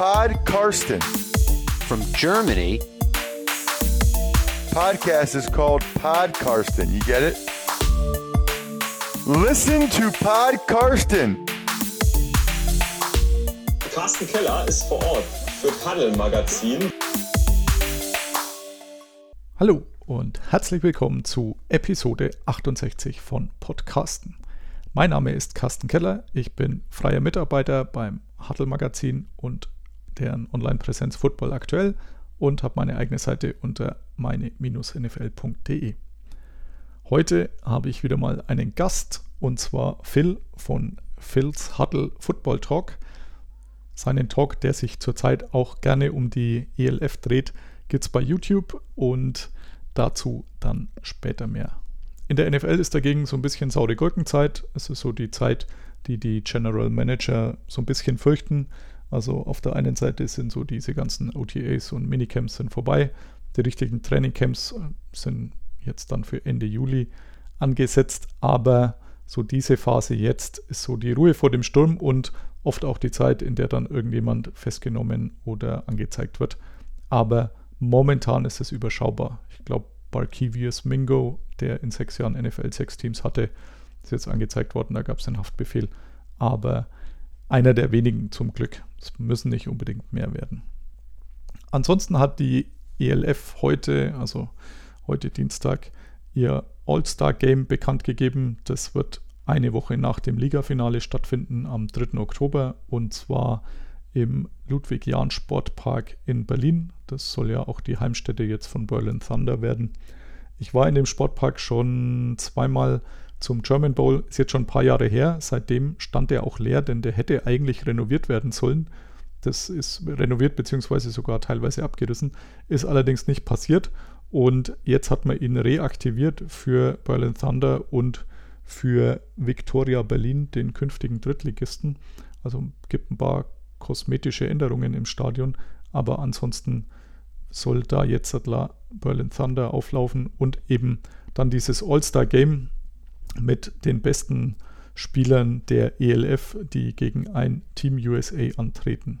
Pod Karsten. From Germany. Podcast is called Pod Karsten. You get it? Listen to Pod Karsten. Carsten Keller ist vor Ort für Paddel Magazin. Hallo und herzlich willkommen zu Episode 68 von Podcasten. Mein Name ist Carsten Keller, ich bin freier Mitarbeiter beim Huddle Magazin und deren Online-Präsenz Football aktuell und habe meine eigene Seite unter meine-nfl.de. Heute habe ich wieder mal einen Gast und zwar Phil von Phil's Huddle Football Talk. Seinen Talk, der sich zurzeit auch gerne um die ELF dreht, gibt es bei YouTube und dazu dann später mehr. In der NFL ist dagegen so ein bisschen saure Gurkenzeit. Es ist so die Zeit, die die General Manager so ein bisschen fürchten. Also auf der einen Seite sind so diese ganzen OTAs und Minicamps sind vorbei. Die richtigen Trainingcamps äh, sind jetzt dann für Ende Juli angesetzt. Aber so diese Phase jetzt ist so die Ruhe vor dem Sturm und oft auch die Zeit, in der dann irgendjemand festgenommen oder angezeigt wird. Aber momentan ist es überschaubar. Ich glaube, Barkevius Mingo, der in sechs Jahren NFL sechs Teams hatte, ist jetzt angezeigt worden, da gab es einen Haftbefehl. Aber einer der wenigen zum Glück. Es müssen nicht unbedingt mehr werden. Ansonsten hat die ELF heute, also heute Dienstag, ihr All-Star-Game bekannt gegeben. Das wird eine Woche nach dem Ligafinale stattfinden, am 3. Oktober. Und zwar im Ludwig-Jahn-Sportpark in Berlin. Das soll ja auch die Heimstätte jetzt von Berlin Thunder werden. Ich war in dem Sportpark schon zweimal zum German Bowl, ist jetzt schon ein paar Jahre her. Seitdem stand er auch leer, denn der hätte eigentlich renoviert werden sollen. Das ist renoviert bzw. sogar teilweise abgerissen, ist allerdings nicht passiert. Und jetzt hat man ihn reaktiviert für Berlin Thunder und für Victoria Berlin, den künftigen Drittligisten. Also gibt ein paar kosmetische Änderungen im Stadion, aber ansonsten soll da jetzt Berlin Thunder auflaufen und eben dann dieses All-Star-Game mit den besten Spielern der ELF, die gegen ein Team USA antreten.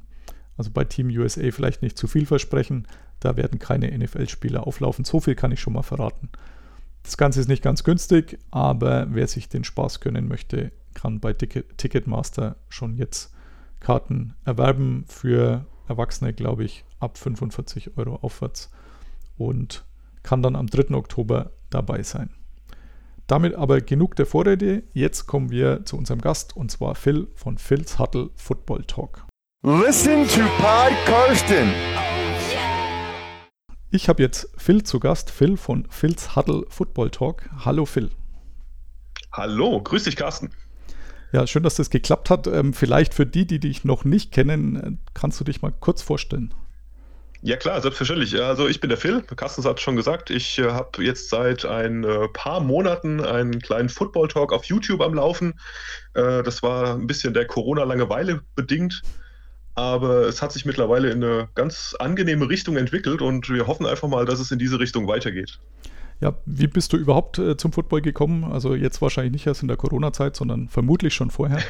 Also bei Team USA vielleicht nicht zu viel versprechen, da werden keine NFL-Spieler auflaufen. So viel kann ich schon mal verraten. Das Ganze ist nicht ganz günstig, aber wer sich den Spaß gönnen möchte, kann bei Ticketmaster schon jetzt Karten erwerben für Erwachsene, glaube ich, ab 45 Euro aufwärts und kann dann am 3. Oktober dabei sein. Damit aber genug der Vorrede. Jetzt kommen wir zu unserem Gast und zwar Phil von Phil's Huddle Football Talk. Listen to Pod Karsten. Ich habe jetzt Phil zu Gast, Phil von Phil's Huddle Football Talk. Hallo Phil. Hallo, grüß dich Carsten. Ja, schön, dass das geklappt hat. Ähm, vielleicht für die, die dich noch nicht kennen, äh, kannst du dich mal kurz vorstellen. Ja klar, selbstverständlich. Also ich bin der Phil, Carsten hat schon gesagt, ich äh, habe jetzt seit ein äh, paar Monaten einen kleinen Football-Talk auf YouTube am Laufen. Äh, das war ein bisschen der Corona-Langeweile bedingt, aber es hat sich mittlerweile in eine ganz angenehme Richtung entwickelt und wir hoffen einfach mal, dass es in diese Richtung weitergeht. Ja, wie bist du überhaupt äh, zum Football gekommen? Also jetzt wahrscheinlich nicht erst in der Corona-Zeit, sondern vermutlich schon vorher.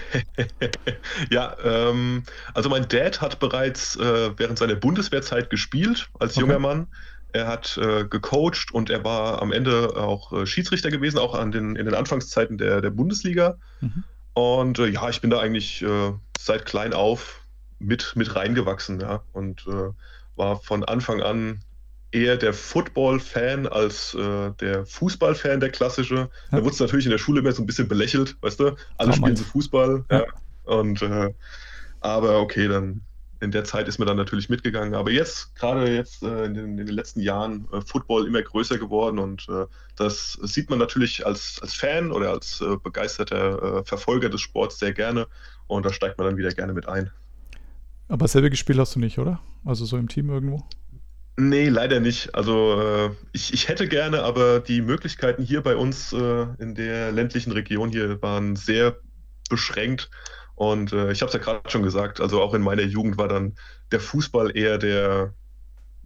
ja, ähm, also mein Dad hat bereits äh, während seiner Bundeswehrzeit gespielt als okay. junger Mann. Er hat äh, gecoacht und er war am Ende auch äh, Schiedsrichter gewesen, auch an den, in den Anfangszeiten der, der Bundesliga. Mhm. Und äh, ja, ich bin da eigentlich äh, seit klein auf mit, mit reingewachsen, ja. Und war von Anfang an eher der Football-Fan als äh, der Fußball-Fan, der klassische. Ja. Da wurde es natürlich in der Schule immer so ein bisschen belächelt, weißt du? Alle spielen so Fußball. Ja. ja. Und äh, aber okay, dann in der Zeit ist man dann natürlich mitgegangen. Aber jetzt, gerade jetzt äh, in, den, in, den, letzten Jahren, äh, Football immer größer geworden und äh, das sieht man natürlich als, als Fan oder als äh, begeisterter Verfolger des Sports sehr gerne und da steigt man dann wieder gerne mit ein. Aber selber gespielt hast du nicht, oder? Also so im Team irgendwo? Nee, leider nicht. Also äh, ich, ich hätte gerne, aber die Möglichkeiten hier bei uns äh, in der ländlichen Region hier waren sehr beschränkt. Und äh, ich habe es ja gerade schon gesagt, also auch in meiner Jugend war dann der Fußball eher der,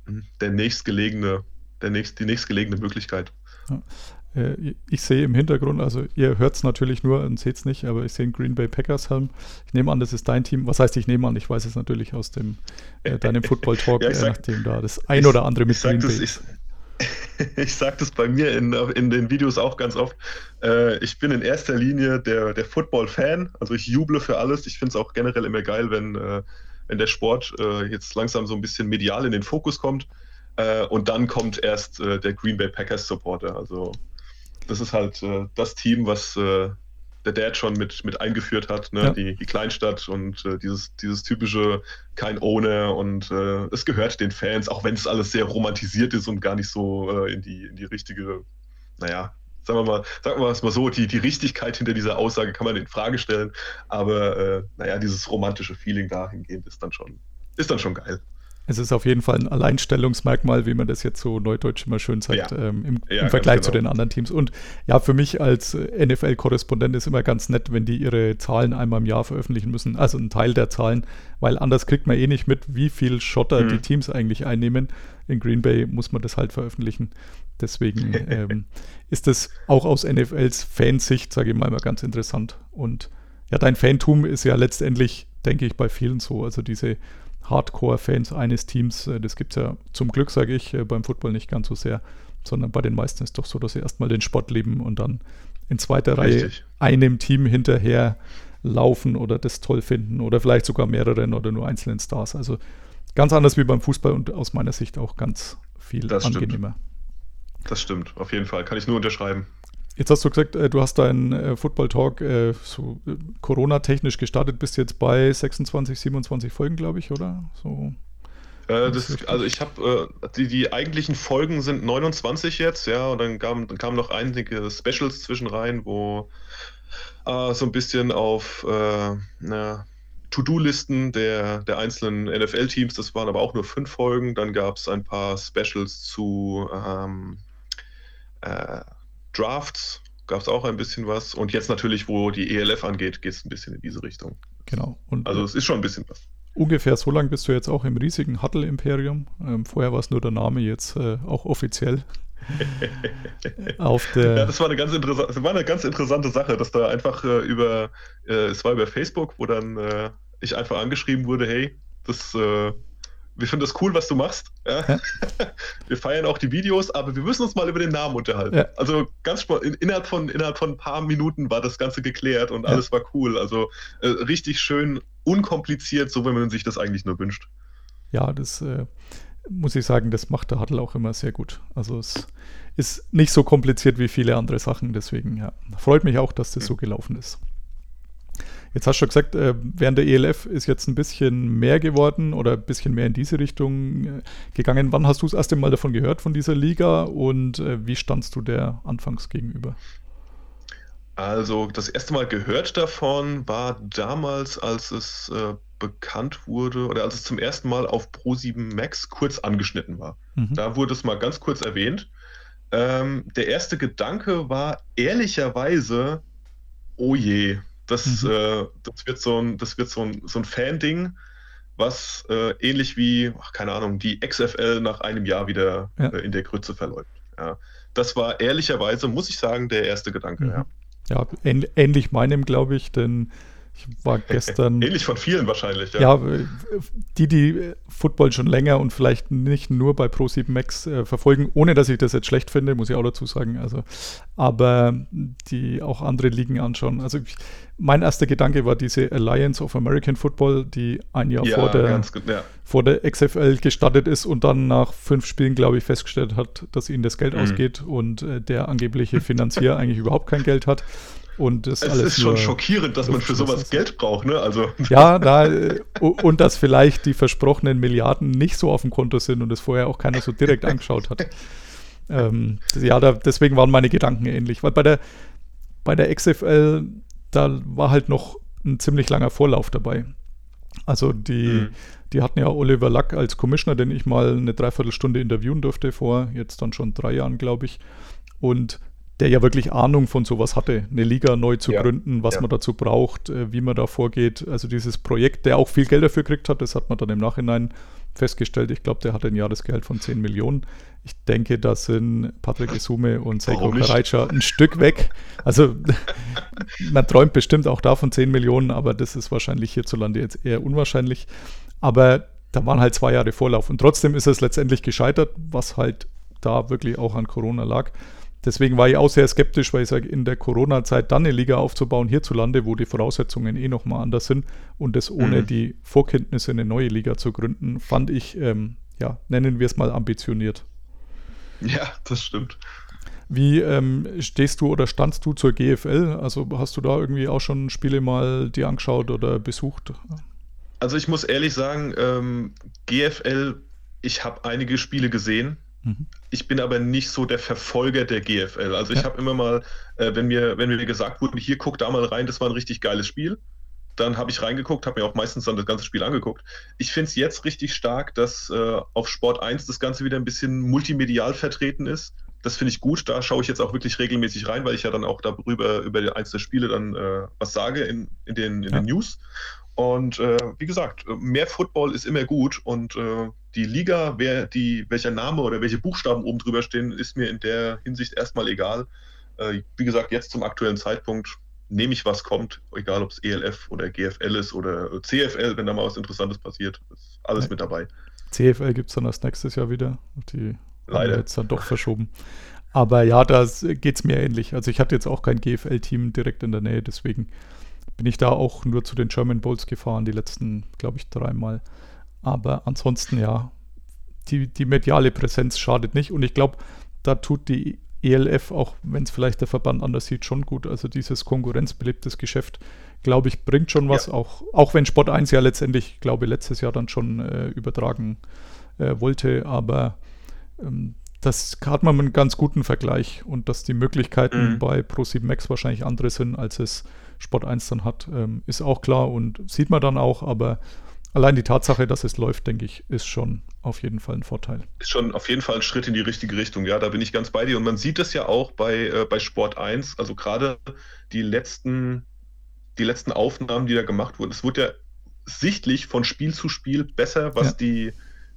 hm, der nächstgelegene, der nächst, die nächstgelegene Möglichkeit. Äh, ich sehe im Hintergrund, also ihr hört es natürlich nur und seht es nicht, aber ich sehe einen Green Bay Packers Helm. Ich nehme an, das ist dein Team. Was heißt, ich nehme an, ich weiß es natürlich aus dem äh, deinem Football Talk, Ja, ich sag- nachdem da das ein oder andere mit ich Green das, Bay. ich, ich sage das bei mir in, in den Videos auch ganz oft. Äh, ich bin in erster Linie der, der Football-Fan. Also ich juble für alles. Ich finde es auch generell immer geil, wenn, äh, wenn der Sport äh, jetzt langsam so ein bisschen medial in den Fokus kommt. Äh, und dann kommt erst äh, der Green Bay Packers Supporter. Also das ist halt äh, das Team, was äh, der Dad schon mit, mit eingeführt hat, ne? Ja. die, die Kleinstadt und äh, dieses, dieses typische kein Owner und äh, es gehört den Fans, auch wenn es alles sehr romantisiert ist und gar nicht so äh, in, die, in die richtige, naja, sagen wir mal, sagen wir es mal so, die, die Richtigkeit hinter dieser Aussage kann man in Frage stellen, aber äh, naja, dieses romantische Feeling dahingehend ist dann schon, ist dann schon geil. Es ist auf jeden Fall ein Alleinstellungsmerkmal, wie man das jetzt so neudeutsch immer schön sagt, Ja. ähm, im, Ja, im Vergleich zu genau. den anderen Teams. Und ja, für mich als äh, NFL-Korrespondent ist immer ganz nett, wenn die ihre Zahlen einmal im Jahr veröffentlichen müssen, also einen Teil der Zahlen, weil anders kriegt man eh nicht mit, wie viel Schotter Mhm. die Teams eigentlich einnehmen. In Green Bay muss man das halt veröffentlichen. Deswegen ähm, ist das auch aus NFLs Fansicht, sage ich mal, immer ganz interessant. Und ja, dein Fantum ist ja letztendlich, denke ich, bei vielen so. Also diese Hardcore-Fans eines Teams, äh, das gibt es ja zum Glück, sage ich, äh, beim Football nicht ganz so sehr, sondern bei den meisten ist es doch so, dass sie erstmal den Sport lieben und dann in zweiter Reihe Richtig. einem Team hinterher laufen oder das toll finden oder vielleicht sogar mehreren oder nur einzelnen Stars. Also ganz anders wie beim Fußball und aus meiner Sicht auch ganz viel Das stimmt. angenehmer. Das stimmt, auf jeden Fall, kann ich nur unterschreiben. Jetzt hast du gesagt, äh, du hast deinen äh, Football Talk äh, so Corona-technisch gestartet, bist jetzt bei 26, 27 Folgen, glaube ich, oder? So. Äh, Das also ich habe äh, die, die eigentlichen Folgen sind 29 jetzt, ja, und dann kamen dann kamen noch einige Specials zwischen rein, wo äh, so ein bisschen auf To-Do-Listen der, der einzelnen NFL-Teams, das waren aber auch nur fünf Folgen. Dann gab es ein paar Specials zu ähm, äh, Drafts, gab es auch ein bisschen was. Und jetzt natürlich, wo die ELF angeht, geht es ein bisschen in diese Richtung. Genau. Und Also äh, es ist schon ein bisschen was. ungefähr so lange bist du jetzt auch im riesigen Huddle-Imperium. Ähm, vorher war es nur der Name, jetzt äh, auch offiziell. Auf der. Ja, das war eine ganz interessante, das war eine ganz interessante Sache, dass da einfach äh, über, äh, es war über Facebook, wo dann äh, ich einfach angeschrieben wurde, hey, das, äh, wir finden das cool, was du machst. Ja? Ja. wir feiern auch die Videos, aber wir müssen uns mal über den Namen unterhalten. Ja. Also ganz in, innerhalb von innerhalb von ein paar Minuten war das Ganze geklärt und alles war cool. Also äh, richtig schön unkompliziert, so wie man sich das eigentlich nur wünscht. ja, das äh, muss ich sagen, das macht der Huddle auch immer sehr gut. Also es ist nicht so kompliziert wie viele andere Sachen, deswegen ja, freut mich auch, dass das so gelaufen ist. Jetzt hast du schon gesagt, äh, während der ELF ist jetzt ein bisschen mehr geworden oder ein bisschen mehr in diese Richtung äh, gegangen. Wann hast du das erste Mal davon gehört, von dieser Liga und äh, wie standst du der anfangs gegenüber? Also das erste Mal gehört davon war damals, als es äh, bekannt wurde oder als es zum ersten Mal auf Pro7 Max kurz angeschnitten war. Mhm. Da wurde es mal ganz kurz erwähnt. Ähm, der erste Gedanke war ehrlicherweise, oh je, das, Mhm. äh, das wird so ein, das wird so ein, so ein Fan-Ding, was äh, ähnlich wie, ach, keine Ahnung, die XFL nach einem Jahr wieder Ja. äh, in der Grütze verläuft. Ja. Das war ehrlicherweise, muss ich sagen, der erste Gedanke. Mhm. Ja. Ja, ähn ähnlich meinem, glaube ich, denn ich war gestern. Ähnlich von vielen wahrscheinlich, ja. Ja, die, die Football schon länger und vielleicht nicht nur bei Pro7 Max äh, verfolgen, ohne dass ich das jetzt schlecht finde, muss ich auch dazu sagen. Also, aber die auch andere Ligen anschauen. Also ich, mein erster Gedanke war diese Alliance of American Football, die ein Jahr Ja, vor, der, gut, ja. vor der XFL gestartet ist und dann nach fünf Spielen, glaube ich, festgestellt hat, dass ihnen das Geld Mhm. ausgeht und äh, der angebliche Finanzier eigentlich überhaupt kein Geld hat. Und das Es alles ist schon schockierend, dass man für sowas. Geld braucht, ne? Also, ja, da, äh, und dass vielleicht die versprochenen Milliarden nicht so auf dem Konto sind und es vorher auch keiner so direkt angeschaut hat. Ähm, ja, da, deswegen waren meine Gedanken ähnlich. Weil bei der, bei der XFL, da war halt noch ein ziemlich langer Vorlauf dabei. Also die, Mhm. die hatten ja Oliver Luck als Commissioner, den ich mal eine Dreiviertelstunde interviewen durfte vor jetzt dann schon drei Jahren, glaube ich. Und der ja wirklich Ahnung von sowas hatte, eine Liga neu zu Ja. gründen, was Ja. man dazu braucht, äh, wie man da vorgeht. Also dieses Projekt, der auch viel Geld dafür gekriegt hat, das hat man dann im Nachhinein festgestellt. Ich glaube, der hatte ein Jahresgehalt von 10 Millionen. Ich denke, da sind Patrick Isume und Seiko? Karaitscha ein Stück weg. Also man träumt bestimmt auch da von 10 Millionen, aber das ist wahrscheinlich hierzulande jetzt eher unwahrscheinlich. Aber da waren halt zwei Jahre Vorlauf und trotzdem ist es letztendlich gescheitert, was halt da wirklich auch an Corona lag. Deswegen war ich auch sehr skeptisch, weil ich sage, in der Corona-Zeit dann eine Liga aufzubauen hierzulande, wo die Voraussetzungen eh nochmal anders sind und das ohne Mhm. die Vorkenntnisse eine neue Liga zu gründen, fand ich, ähm, ja, nennen wir es mal ambitioniert. Ja, das stimmt. Wie ähm, stehst du oder standst du zur GFL? Also hast du da irgendwie auch schon Spiele mal dir angeschaut oder besucht? Also ich muss ehrlich sagen, ähm, GFL, ich habe einige Spiele gesehen. Mhm. Ich bin aber nicht so der Verfolger der GFL. Also ich Ja. habe immer mal, äh, wenn mir, wenn mir gesagt wurde, hier guck da mal rein, das war ein richtig geiles Spiel, dann habe ich reingeguckt, habe mir auch meistens dann das ganze Spiel angeguckt. Ich finde es jetzt richtig stark, dass äh, auf Sport 1 das Ganze wieder ein bisschen multimedial vertreten ist. Das finde ich gut. Da schaue ich jetzt auch wirklich regelmäßig rein, weil ich ja dann auch darüber über die einzelnen Spiele dann äh, was sage in, in, den, in Ja. den News. Und äh, wie gesagt, mehr Football ist immer gut und äh, die Liga, wer die, welcher Name oder welche Buchstaben oben drüber stehen, ist mir in der Hinsicht erstmal egal. Äh, wie gesagt, jetzt zum aktuellen Zeitpunkt nehme ich, was kommt, egal ob es ELF oder GFL ist oder CFL, wenn da mal was Interessantes passiert, ist alles mit dabei. CFL gibt es dann erst nächstes Jahr wieder. Die Leider. jetzt dann doch verschoben. Aber ja, da geht es mir ähnlich. Also ich hatte jetzt auch kein GFL-Team direkt in der Nähe, deswegen bin ich da auch nur zu den German Bowls gefahren, die letzten, glaube ich, dreimal. Aber ansonsten ja, die, die mediale Präsenz schadet nicht. Und ich glaube, da tut die ELF, auch wenn es vielleicht der Verband anders sieht, schon gut. Also dieses konkurrenzbelebtes Geschäft, glaube ich, bringt schon was. Auch, auch wenn Sport 1 ja letztendlich, glaube letztes Jahr dann schon äh, übertragen äh, wollte. Aber ähm, das hat man einen ganz guten Vergleich und dass die Möglichkeiten Mhm. bei Pro7 Max wahrscheinlich andere sind, als es Sport 1 dann hat, ähm, ist auch klar und sieht man dann auch, aber allein die Tatsache, dass es läuft, denke ich, ist schon auf jeden Fall ein Vorteil. ist schon auf jeden Fall ein Schritt in die richtige Richtung. Ja, da bin ich ganz bei dir. Und man sieht es ja auch bei, äh, bei Sport 1, also gerade die letzten, die letzten Aufnahmen, die da gemacht wurden. Es wurde ja sichtlich von Spiel zu Spiel besser, was Ja. die,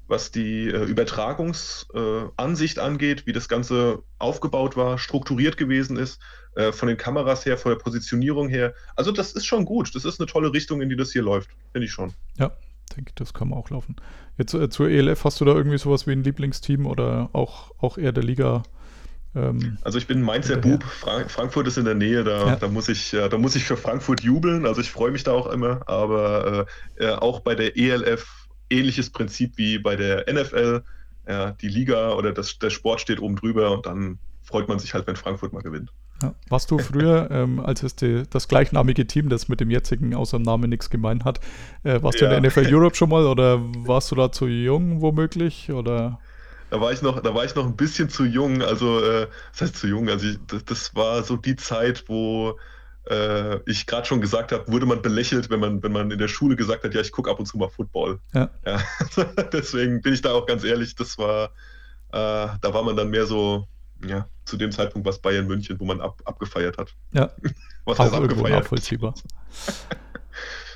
was die äh, Übertragungsansicht äh, angeht, wie das Ganze aufgebaut war, strukturiert gewesen ist, äh, von den Kameras her, von der Positionierung her. Also das ist schon gut. Das ist eine tolle Richtung, in die das hier läuft. Finde ich schon. Ja, denke, das kann man auch laufen. Jetzt äh, zur ELF, hast du da irgendwie sowas wie ein Lieblingsteam oder auch, auch eher der Liga? Ähm, Also ich bin Mainzer. Bub, Fra Frankfurt ist in der Nähe, da, Ja. da, muss ich, äh, da muss ich für Frankfurt jubeln, also ich freue mich da auch immer, aber äh, äh, auch bei der ELF ähnliches Prinzip wie bei der NFL, ja, die Liga oder das, der Sport steht oben drüber und dann freut man sich halt, wenn Frankfurt mal gewinnt. ja. Warst du früher, ähm, als es die, das gleichnamige Team, das mit dem jetzigen außer dem Namen nichts gemein hat, äh, warst du in Ja. der NFL Europe schon mal oder warst du da zu jung womöglich? Oder Da war ich noch, da war ich noch ein bisschen zu jung, also äh, das heißt zu jung, also ich, das, das war so die Zeit, wo äh, ich gerade schon gesagt habe, wurde man belächelt, wenn man, wenn man in der Schule gesagt hat, ja, ich gucke ab und zu mal Football. Ja. Ja, deswegen bin ich da auch ganz ehrlich, das war, äh, da war man dann mehr so, ja, zu dem Zeitpunkt was Bayern München, wo man ab, abgefeiert hat. ja, Was auch abgefeiert? nachvollziehbar.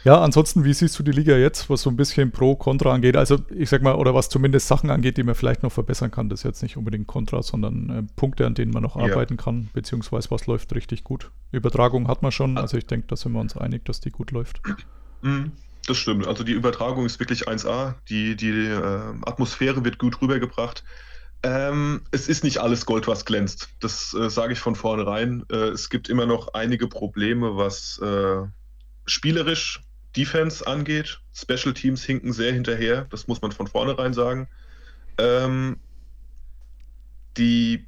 Ja, ansonsten, wie siehst du die Liga jetzt, was so ein bisschen Pro, Contra angeht? Also, ich sag mal, oder was zumindest Sachen angeht, die man vielleicht noch verbessern kann. Das ist jetzt nicht unbedingt Contra, sondern äh, Punkte, an denen man noch Ja. arbeiten kann, beziehungsweise was läuft richtig gut. Übertragung hat man schon, Ah. also ich denke, da sind wir uns einig, dass die gut läuft. Mhm, Das stimmt. Also die Übertragung ist wirklich 1A. Die, die äh, Atmosphäre wird gut rübergebracht. Ähm, es ist nicht alles Gold, was glänzt. Das äh, sage ich von vornherein. Äh, es gibt immer noch einige Probleme, was äh, spielerisch Defense angeht. Special Teams hinken sehr hinterher. Das muss man von vornherein sagen. Ähm, die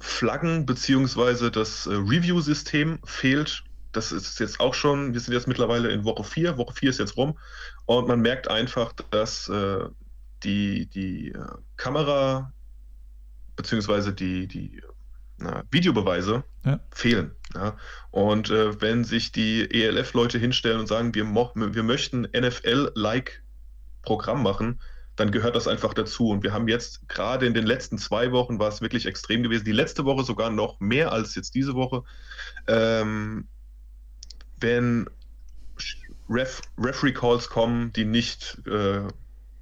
Flaggen beziehungsweise das äh, Review-System fehlt. Das ist jetzt auch schon, wir sind jetzt mittlerweile in Woche 4, Woche 4 ist jetzt rum und man merkt einfach, dass äh, die, die äh, Kamera beziehungsweise die, die na, Videobeweise Ja. fehlen. Ja? Und äh, wenn sich die ELF-Leute hinstellen und sagen, wir, wir möchten NFL-like Programm machen, dann gehört das einfach dazu. Und wir haben jetzt gerade in den letzten zwei Wochen war es wirklich extrem gewesen. Die letzte Woche sogar noch mehr als jetzt diese Woche. Ähm, wenn Ref, Referee Calls kommen, die nicht äh,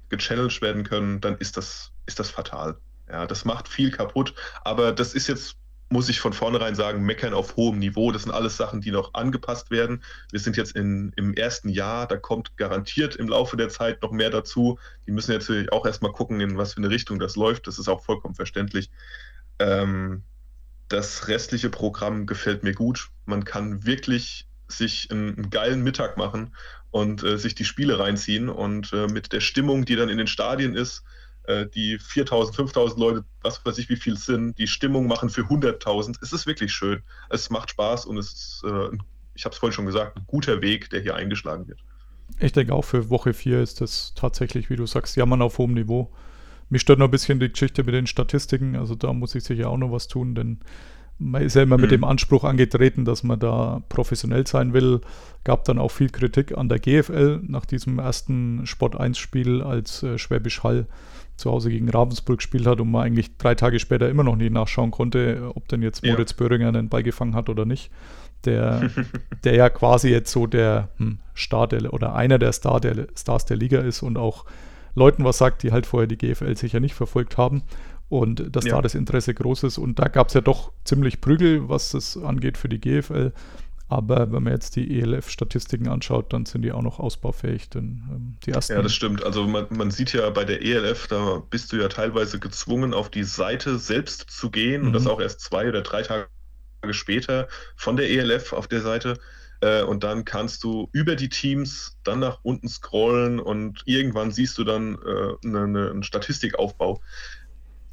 gechallenged werden können, dann ist das, ist das fatal. Ja, das macht viel kaputt. Aber das ist jetzt muss ich von vornherein sagen, meckern auf hohem Niveau. Das sind alles Sachen, die noch angepasst werden. Wir sind jetzt in, im ersten Jahr, da kommt garantiert im Laufe der Zeit noch mehr dazu. Die müssen jetzt natürlich auch erstmal gucken, in was für eine Richtung das läuft. Das ist auch vollkommen verständlich. Ähm, das restliche Programm gefällt mir gut. Man kann wirklich sich einen, einen geilen Mittag machen und äh, sich die Spiele reinziehen und äh, mit der Stimmung, die dann in den Stadien ist, äh, die 4000, 5000 Leute, was weiß ich, wie viel sind, die Stimmung machen für 100.000. Es ist wirklich schön. Es macht Spaß und es ist, äh, ich habe es vorhin schon gesagt, ein guter Weg, der hier eingeschlagen wird. Ich denke auch für Woche 4 ist das tatsächlich, wie du sagst, jammern auf hohem Niveau. Mich stört noch ein bisschen die Geschichte mit den Statistiken, also da muss ich sicher auch noch was tun, denn man ist ja immer mhm. mit dem Anspruch angetreten, dass man da professionell sein will. Gab dann auch viel Kritik an der GFL nach diesem ersten Sport 1 Spiel, als äh, Schwäbisch Hall zu Hause gegen Ravensburg gespielt hat und man eigentlich drei Tage später immer noch nicht nachschauen konnte, ob denn jetzt Moritz ja. Böhringer einen Ball gefangen hat oder nicht. Der, der ja quasi jetzt so der hm, Star der, oder einer der, Star der Stars der Liga ist und auch Leuten was sagt, die halt vorher die GFL sicher nicht verfolgt haben und dass ja. da das Interesse groß ist. Und da gab es ja doch ziemlich Prügel, was das angeht für die GFL. Aber wenn man jetzt die ELF-Statistiken anschaut, dann sind die auch noch ausbaufähig. Denn ähm, die ersten ja, das stimmt. Also man, man, sieht ja bei der ELF, da bist du ja teilweise gezwungen, auf die Seite selbst zu gehen mhm. und das mhm. auch erst zwei oder drei Tage später von der ELF auf der Seite. Äh, und dann kannst du über die Teams dann nach unten scrollen und irgendwann siehst du dann äh, eine, eine, einen Statistikaufbau.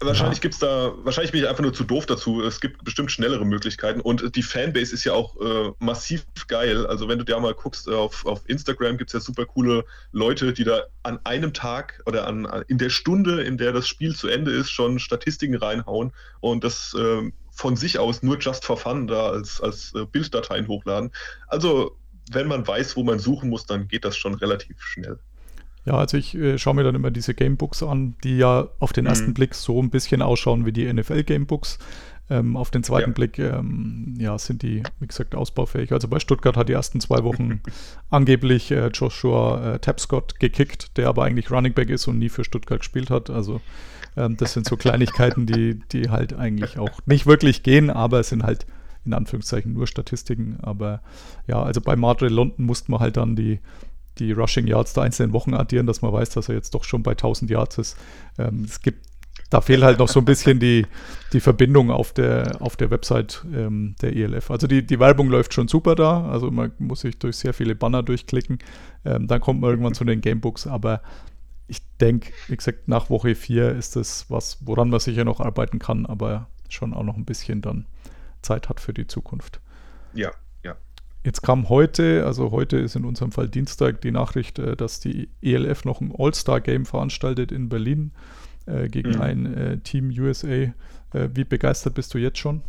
Wahrscheinlich ja. gibt's da, wahrscheinlich bin ich einfach nur zu doof dazu. Es gibt bestimmt schnellere Möglichkeiten und die Fanbase ist ja auch äh, massiv geil. Also wenn du dir mal guckst, äh, auf, auf Instagram gibt es ja super coole Leute, die da an einem Tag oder an, in der Stunde, in der das Spiel zu Ende ist, schon Statistiken reinhauen und das äh, von sich aus nur just for fun da als, als äh, Bilddateien hochladen. Also wenn man weiß, wo man suchen muss, dann geht das schon relativ schnell. Ja, also ich äh, schaue mir dann immer diese Gamebooks an, die ja auf den ersten mhm. Blick so ein bisschen ausschauen wie die NFL-Gamebooks. Ähm, auf den zweiten ja. Blick ähm, ja, sind die, wie gesagt, ausbaufähig. Also bei Stuttgart hat die ersten zwei Wochen angeblich äh, Joshua äh, Tapscott gekickt, der aber eigentlich Running Back ist und nie für Stuttgart gespielt hat. Also ähm, das sind so Kleinigkeiten, die, die halt eigentlich auch nicht wirklich gehen, aber es sind halt in Anführungszeichen nur Statistiken. Aber ja, also bei Madre London mussten wir halt dann die die Rushing Yards der einzelnen Wochen addieren, dass man weiß, dass er jetzt doch schon bei 1000 Yards ist. Ähm, es gibt, da fehlt halt noch so ein bisschen die, die Verbindung auf der, auf der Website ähm, der ELF. Also die, die Werbung läuft schon super da, also man muss sich durch sehr viele Banner durchklicken. Ähm, dann kommt man irgendwann zu den Gamebooks, aber ich denke, wie gesagt, nach Woche 4 ist das was, woran man sicher noch arbeiten kann, aber schon auch noch ein bisschen dann Zeit hat für die Zukunft. Ja, Jetzt kam heute, also heute ist in unserem Fall Dienstag, die Nachricht, äh, dass die ELF noch ein All-Star-Game veranstaltet in Berlin äh, gegen mhm. ein äh, Team USA. Äh, wie begeistert bist du jetzt schon?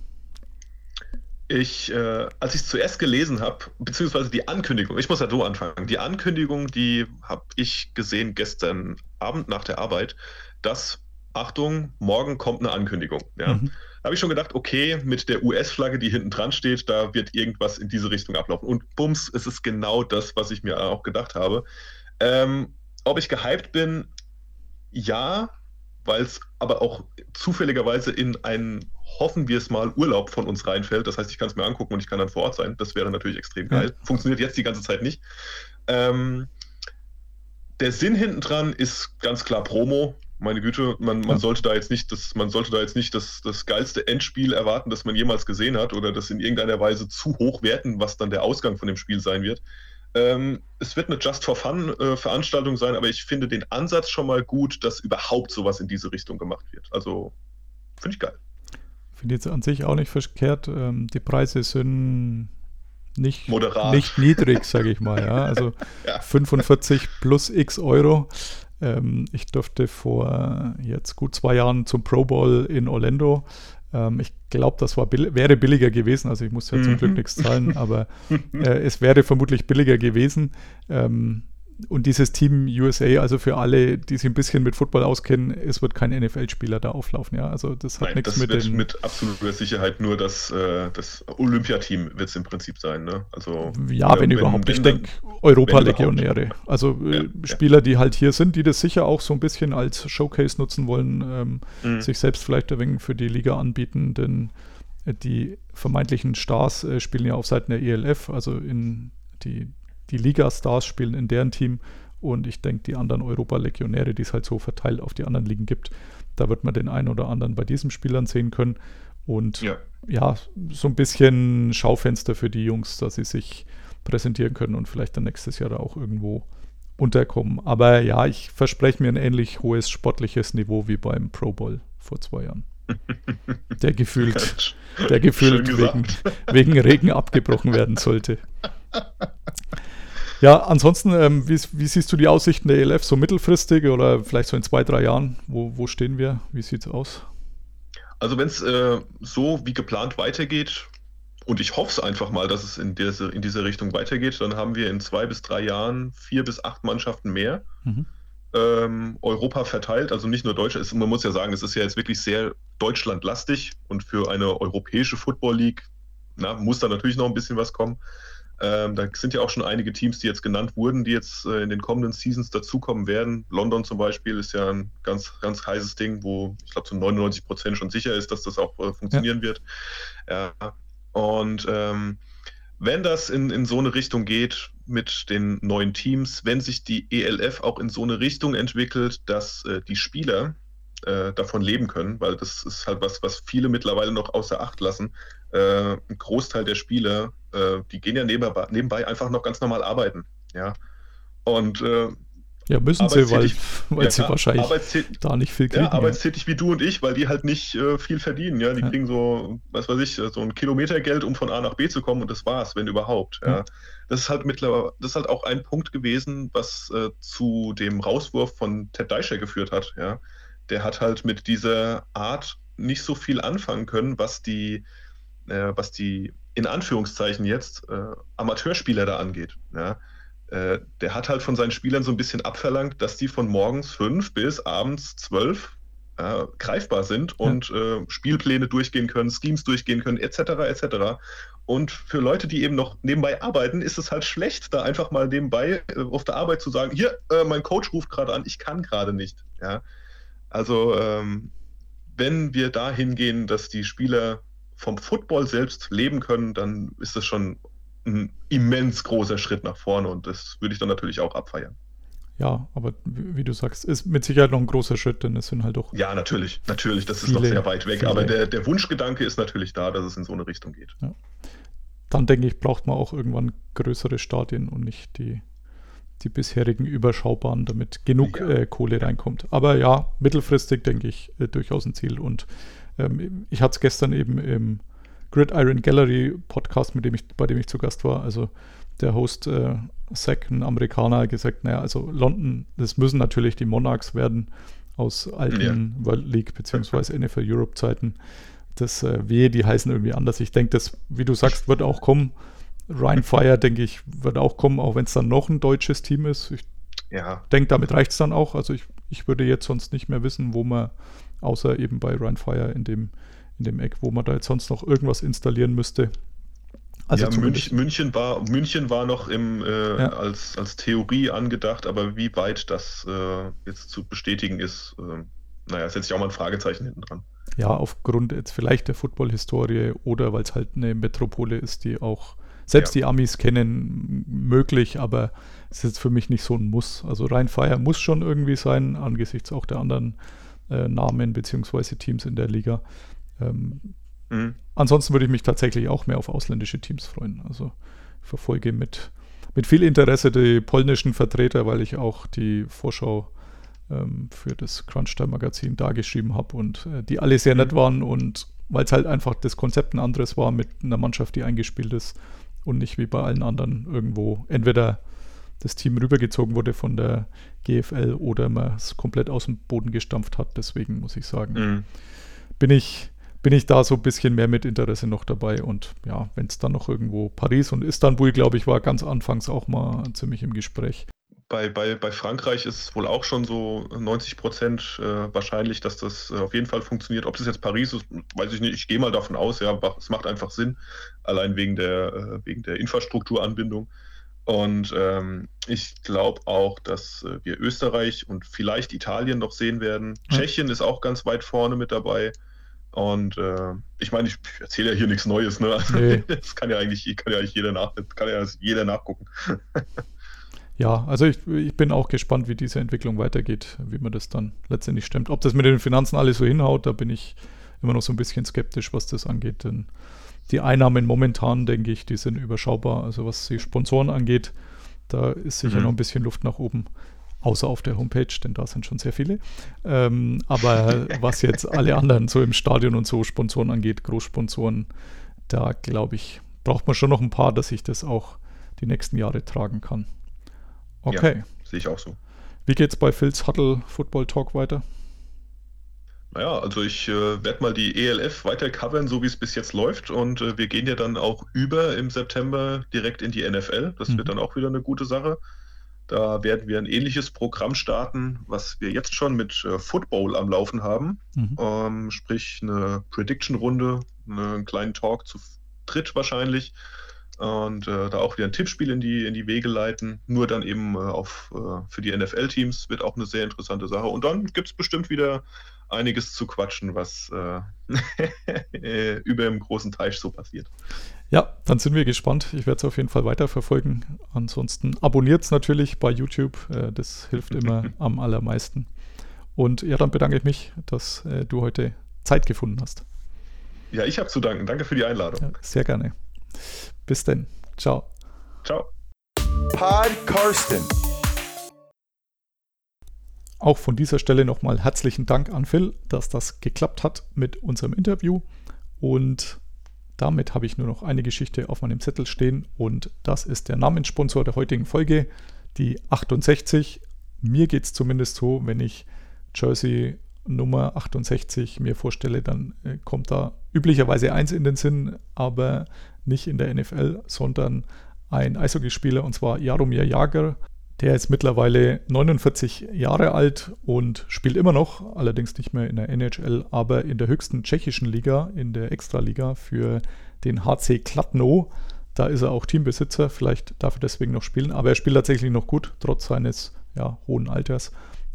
Ich, äh, als ich es zuerst gelesen habe, beziehungsweise die Ankündigung, ich muss ja so anfangen, die Ankündigung, die habe ich gesehen gestern Abend nach der Arbeit, dass, Achtung, morgen kommt eine Ankündigung. Ja. Mhm habe ich schon gedacht, okay, mit der US-Flagge, die hinten dran steht, da wird irgendwas in diese Richtung ablaufen. Und bums, es ist genau das, was ich mir auch gedacht habe. Ähm, ob ich gehypt bin, ja, weil es aber auch zufälligerweise in einen, hoffen wir es mal, Urlaub von uns reinfällt. Das heißt, ich kann es mir angucken und ich kann dann vor Ort sein. Das wäre natürlich extrem geil. Ja. Funktioniert jetzt die ganze Zeit nicht. Ähm, der Sinn hinten dran ist ganz klar Promo meine Güte, man, man ja. sollte da jetzt nicht, das, man sollte da jetzt nicht das, das geilste Endspiel erwarten, das man jemals gesehen hat, oder das in irgendeiner Weise zu hoch werten, was dann der Ausgang von dem Spiel sein wird. Ähm, es wird eine Just for Fun äh, Veranstaltung sein, aber ich finde den Ansatz schon mal gut, dass überhaupt sowas in diese Richtung gemacht wird. Also finde ich geil. Finde jetzt an sich auch nicht verkehrt. Ähm, die Preise sind nicht, Moderat. nicht niedrig, sage ich mal. Ja. Also ja. 45 plus x Euro. Ähm, ich durfte vor jetzt gut zwei Jahren zum Pro Bowl in Orlando. Ähm, ich glaube, das war bill wäre billiger gewesen. Also ich muss ja zum Glück mhm. nichts zahlen, aber äh, es wäre vermutlich billiger gewesen. Ähm, und dieses Team USA, also für alle, die sich ein bisschen mit Football auskennen, es wird kein NFL-Spieler da auflaufen, ja. Also das hat Nein, nichts das mit wird mit absoluter Sicherheit nur das, äh, das Olympiateam wird es im Prinzip sein. Ne? Also, Ja, äh, wenn, überhaupt. ich dann- denke, Europa-Legionäre. Also äh, Ja, ja. Spieler, die halt hier sind, die das sicher auch so ein bisschen als Showcase nutzen wollen, ähm, Mhm. sich selbst vielleicht ein wenig für die Liga anbieten, denn äh, die vermeintlichen Stars äh, spielen ja auf Seiten der ELF, also in die, die Liga-Stars spielen in deren Team und ich denke, die anderen Europa-Legionäre, die es halt so verteilt auf die anderen Ligen gibt, da wird man den einen oder anderen bei diesen Spielern sehen können und Ja. ja, so ein bisschen Schaufenster für die Jungs, dass sie sich präsentieren können und vielleicht dann nächstes Jahr da auch irgendwo unterkommen. Aber ja, ich verspreche mir ein ähnlich hohes sportliches Niveau wie beim Pro Bowl vor zwei Jahren. Der gefühlt, der gefühlt wegen, wegen Regen abgebrochen werden sollte. Ja, ansonsten, ähm, wie, wie siehst du die Aussichten der ELF so mittelfristig oder vielleicht so in zwei, drei Jahren? Wo, wo stehen wir? Wie sieht's aus? Also wenn es äh, so wie geplant weitergeht, und ich hoffe es einfach mal, dass es in diese, in diese Richtung weitergeht, dann haben wir in zwei bis drei Jahren vier bis acht Mannschaften mehr. Mhm. ähm, Europa verteilt, also nicht nur Deutschland. Es- Man muss ja sagen, es ist ja jetzt wirklich sehr deutschlandlastig und für eine europäische Football League na, muss da natürlich noch ein bisschen was kommen. Ähm, da sind ja auch schon einige Teams, die jetzt genannt wurden, die jetzt äh, in den kommenden Seasons dazukommen werden. London zum Beispiel ist ja ein ganz, ganz heißes Ding, wo ich glaube zu 99 Prozent schon sicher ist, dass das auch äh, funktionieren wird. Ja. Und ähm, wenn das in, in so eine Richtung geht mit den neuen Teams, wenn sich die ELF auch in so eine Richtung entwickelt, dass äh, die Spieler äh, davon leben können, weil das ist halt was, was viele mittlerweile noch außer Acht lassen. Äh, ein Großteil der Spieler, äh, die gehen ja nebenbei, nebenbei einfach noch ganz normal arbeiten. Ja. Und äh, Ja, müssen sie, weil, weil ja, sie wahrscheinlich da nicht viel kriegen. ja, arbeitstätig wie du und ich, weil die halt nicht äh, viel verdienen. Ja, die Ja. kriegen so, was weiß ich, so ein Kilometergeld, um von A nach B zu kommen und das war's, wenn überhaupt. Ja. Ja. Das ist halt mittlerweile, das ist halt auch ein Punkt gewesen, was äh, zu dem Rauswurf von Ted Deischer geführt hat. Ja, der hat halt mit dieser Art nicht so viel anfangen können, was die, äh, was die in Anführungszeichen jetzt äh, Amateurspieler da angeht. Ja. Äh, der hat halt von seinen Spielern so ein bisschen abverlangt, dass die von morgens fünf bis abends zwölf äh, greifbar sind und äh, Spielpläne durchgehen können, Schemes durchgehen können, etc. etc. Und für Leute, die eben noch nebenbei arbeiten, ist es halt schlecht, da einfach mal nebenbei äh, auf der Arbeit zu sagen, hier, äh, mein Coach ruft gerade an, ich kann gerade nicht. Ja? Also ähm, wenn wir dahin gehen, dass die Spieler vom Football selbst leben können, dann ist das schon ein immens großer Schritt nach vorne und das würde ich dann natürlich auch abfeiern. Ja, aber wie, du sagst, ist mit Sicherheit noch ein großer Schritt, denn es sind halt doch. Ja, natürlich, natürlich, das ist Viele- noch sehr weit weg, viele- aber der, der Wunschgedanke ist natürlich da, dass es in so eine Richtung geht. Dann denke ich, braucht man auch irgendwann größere Stadien und nicht die, die bisherigen überschaubaren, damit genug Ja. äh, Kohle reinkommt. Aber ja, mittelfristig denke ich äh, durchaus ein Ziel. Und ähm, ich hatte es gestern eben im Gridiron Gallery Podcast, mit dem ich, bei dem ich zu Gast war. Also der Host äh, Zach, ein Amerikaner, gesagt, naja, also London, das müssen natürlich die Monarchs werden aus alten World League bzw. NFL Europe Zeiten. Das äh, wehe, die heißen irgendwie anders. Ich denke, das, wie du sagst, wird auch kommen. Ryan Fire, denke ich, wird auch kommen, auch wenn es dann noch ein deutsches Team ist. Ich Ja, denke, damit reicht es dann auch. Also ich, ich würde jetzt sonst nicht mehr wissen, wo man, außer eben bei Ryan Fire in dem, in dem Eck, wo man da jetzt sonst noch irgendwas installieren müsste. Also ja zumindest- München, war, München war noch im, äh, Ja. als, als Theorie angedacht, aber wie weit das äh, jetzt zu bestätigen ist, äh, naja, setze ich auch mal ein Fragezeichen hinten dran. ja, aufgrund jetzt vielleicht der Football-Historie oder weil es halt eine Metropole ist, die auch selbst Ja. die Amis kennen, möglich, aber es ist jetzt für mich nicht so ein Muss. Also rein Fire muss schon irgendwie sein, angesichts auch der anderen äh, Namen bzw. Teams in der Liga. Ähm, Mhm. ansonsten würde ich mich tatsächlich auch mehr auf ausländische Teams freuen. Also ich verfolge mit, mit viel Interesse die polnischen Vertreter, weil ich auch die Vorschau ähm, für das Crunchtime-Magazin da geschrieben habe und äh, die alle sehr nett waren und weil es halt einfach das Konzept ein anderes war mit einer Mannschaft, die eingespielt ist und nicht wie bei allen anderen irgendwo entweder das Team rübergezogen wurde von der GFL oder man es komplett aus dem Boden gestampft hat. Deswegen muss ich sagen, Mhm. bin ich, bin ich da so ein bisschen mehr mit Interesse noch dabei. Und ja, wenn es dann noch irgendwo Paris und Istanbul, glaube ich, war ganz anfangs auch mal ziemlich im Gespräch. bei, bei, bei Frankreich ist wohl auch schon so 90 Prozent äh, wahrscheinlich, dass das äh, auf jeden Fall funktioniert. Ob das jetzt Paris ist, weiß ich nicht. Ich gehe mal davon aus, ja, es macht einfach Sinn, allein wegen der, äh, wegen der Infrastrukturanbindung. Und ähm, ich glaube auch, dass äh, wir Österreich und vielleicht Italien noch sehen werden. Mhm. Tschechien ist auch ganz weit vorne mit dabei. Und äh, ich meine, ich erzähle ja hier nichts Neues, ne? Also, nee. Das kann ja eigentlich, kann ja eigentlich jeder, nach, kann ja jeder nachgucken. Ja, also ich, ich bin auch gespannt, wie diese Entwicklung weitergeht, wie man das dann letztendlich stemmt. Ob das mit den Finanzen alles so hinhaut, da bin ich immer noch so ein bisschen skeptisch, was das angeht. Denn die Einnahmen momentan, denke ich, die sind überschaubar. Also was die Sponsoren angeht, da ist sicher mhm. noch ein bisschen Luft nach oben. Außer auf der Homepage, denn da sind schon sehr viele. Ähm, aber was jetzt alle anderen so im Stadion und so Sponsoren angeht, Großsponsoren, da glaube ich, braucht man schon noch ein paar, dass ich das auch die nächsten Jahre tragen kann. Okay. Ja, sehe ich auch so. Wie geht's bei Phil's Huddle Football Talk weiter? Naja, also ich äh, werde mal die ELF weiter covern, so wie es bis jetzt läuft. Und äh, wir gehen ja dann auch über im September direkt in die NFL. Das mhm. wird dann auch wieder eine gute Sache. Da werden wir ein ähnliches Programm starten, was wir jetzt schon mit äh, Football am Laufen haben. Mhm. Ähm, sprich eine Prediction-Runde, einen kleinen Talk zu dritt wahrscheinlich. Und äh, da auch wieder ein Tippspiel in die, in die Wege leiten. Nur dann eben äh, auf, äh, für die NFL-Teams wird auch eine sehr interessante Sache. Und dann gibt es bestimmt wieder einiges zu quatschen, was äh, über dem großen Teich so passiert. Ja, dann sind wir gespannt. Ich werde es auf jeden Fall weiterverfolgen. Ansonsten abonniert es natürlich bei YouTube. Äh, das hilft immer am allermeisten. Und ja, dann bedanke ich mich, dass äh, du heute Zeit gefunden hast. Ja, ich habe zu danken. Danke für die Einladung. Ja, sehr gerne. Bis denn. Ciao. Ciao. Pod Karsten. Auch von dieser Stelle nochmal herzlichen Dank an Phil, dass das geklappt hat mit unserem Interview. Und damit habe ich nur noch eine Geschichte auf meinem Zettel stehen und das ist der Namenssponsor der heutigen Folge, die 68. Mir geht es zumindest so, wenn ich Jersey Nummer 68 mir vorstelle, dann äh, kommt da üblicherweise eins in den Sinn, aber nicht in der NFL, sondern ein Eishockeyspieler und zwar Jaromir Jager, der ist mittlerweile 49 Jahre alt und spielt immer noch, allerdings nicht mehr in der NHL, aber in der höchsten tschechischen Liga, in der Extraliga für den HC Kladno. Da ist er auch Teambesitzer, vielleicht darf er deswegen noch spielen, aber er spielt tatsächlich noch gut, trotz seines ja, hohen Alters.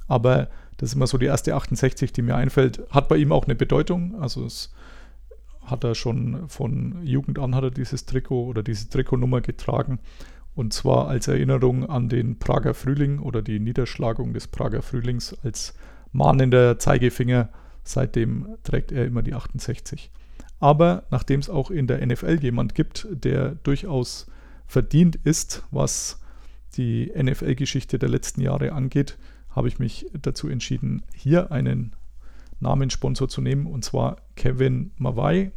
Aber das ist immer so die erste 68, die mir einfällt. Hat bei ihm auch eine Bedeutung, also es hat er schon von Jugend an hat er dieses Trikot oder diese Trikotnummer getragen und zwar als Erinnerung an den Prager Frühling oder die Niederschlagung des Prager Frühlings als mahnender Zeigefinger. Seitdem trägt er immer die 68. Aber nachdem es auch in der NFL jemand gibt, der durchaus verdient ist, was die NFL-Geschichte der letzten Jahre angeht, habe ich mich dazu entschieden, hier einen Namenssponsor zu nehmen, und zwar Kevin Mawai,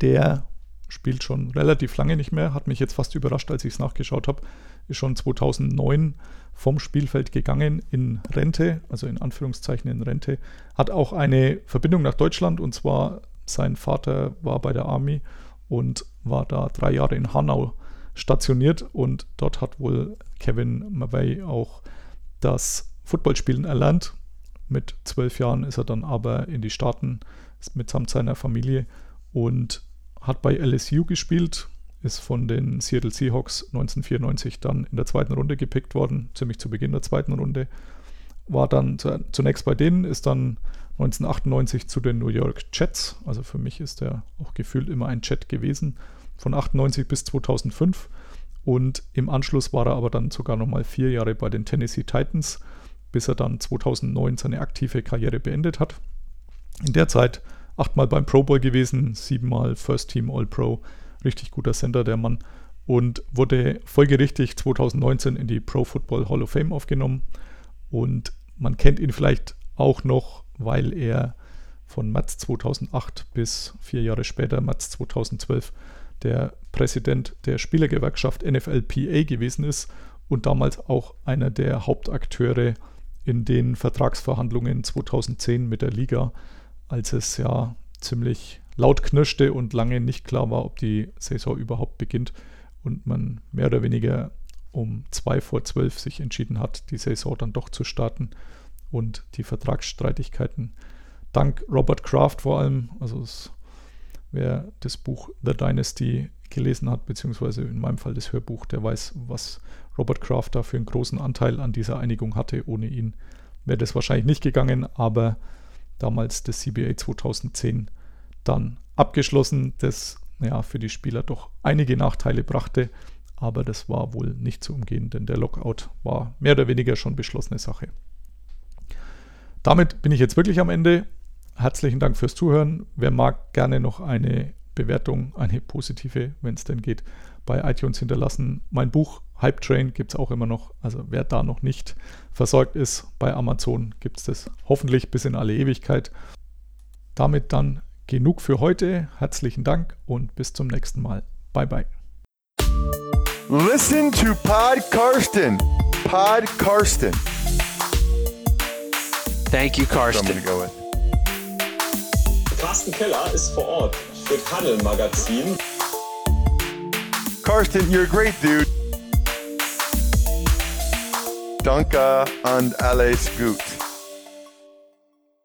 der spielt schon relativ lange nicht mehr, hat mich jetzt fast überrascht, als ich es nachgeschaut habe, ist schon 2009 vom Spielfeld gegangen in Rente, also in Anführungszeichen in Rente, hat auch eine Verbindung nach Deutschland und zwar sein Vater war bei der Army und war da drei Jahre in Hanau stationiert und dort hat wohl Kevin Mavey auch das Footballspielen erlernt. Mit zwölf Jahren ist er dann aber in die Staaten mitsamt seiner Familie und hat bei LSU gespielt, ist von den Seattle Seahawks 1994 dann in der zweiten Runde gepickt worden, ziemlich zu Beginn der zweiten Runde. War dann zunächst bei denen, ist dann 1998 zu den New York Jets, also für mich ist er auch gefühlt immer ein Jet gewesen, von 98 bis 2005. Und im Anschluss war er aber dann sogar nochmal vier Jahre bei den Tennessee Titans, bis er dann 2009 seine aktive Karriere beendet hat. In der Zeit achtmal beim Pro Bowl gewesen, siebenmal First Team All Pro. Richtig guter Center, der Mann. Und wurde folgerichtig 2019 in die Pro Football Hall of Fame aufgenommen. Und man kennt ihn vielleicht auch noch, weil er von März 2008 bis vier Jahre später, März 2012, der Präsident der Spielergewerkschaft NFLPA gewesen ist und damals auch einer der Hauptakteure in den Vertragsverhandlungen 2010 mit der Liga als es ja ziemlich laut knirschte und lange nicht klar war, ob die Saison überhaupt beginnt und man mehr oder weniger um 2 vor 12 sich entschieden hat, die Saison dann doch zu starten und die Vertragsstreitigkeiten. Dank Robert Kraft vor allem, also es, wer das Buch The Dynasty gelesen hat, beziehungsweise in meinem Fall das Hörbuch, der weiß, was Robert Kraft da für einen großen Anteil an dieser Einigung hatte. Ohne ihn wäre das wahrscheinlich nicht gegangen, aber damals das CBA 2010 dann abgeschlossen, das ja, für die Spieler doch einige Nachteile brachte, aber das war wohl nicht zu umgehen, denn der Lockout war mehr oder weniger schon beschlossene Sache. Damit bin ich jetzt wirklich am Ende. Herzlichen Dank fürs Zuhören. Wer mag, gerne noch eine Bewertung, eine positive, wenn es denn geht, bei iTunes hinterlassen. Mein Buch Hype Train gibt es auch immer noch. Also wer da noch nicht versorgt ist, bei Amazon gibt es das hoffentlich bis in alle Ewigkeit. Damit dann genug für heute. Herzlichen Dank und bis zum nächsten Mal. Bye bye. Listen to Pod Karsten. Pod Karsten. Thank you, Karsten. Carsten Keller ist vor Ort für Paddel Magazin. Karsten, you're a great dude. Danke and alles gut.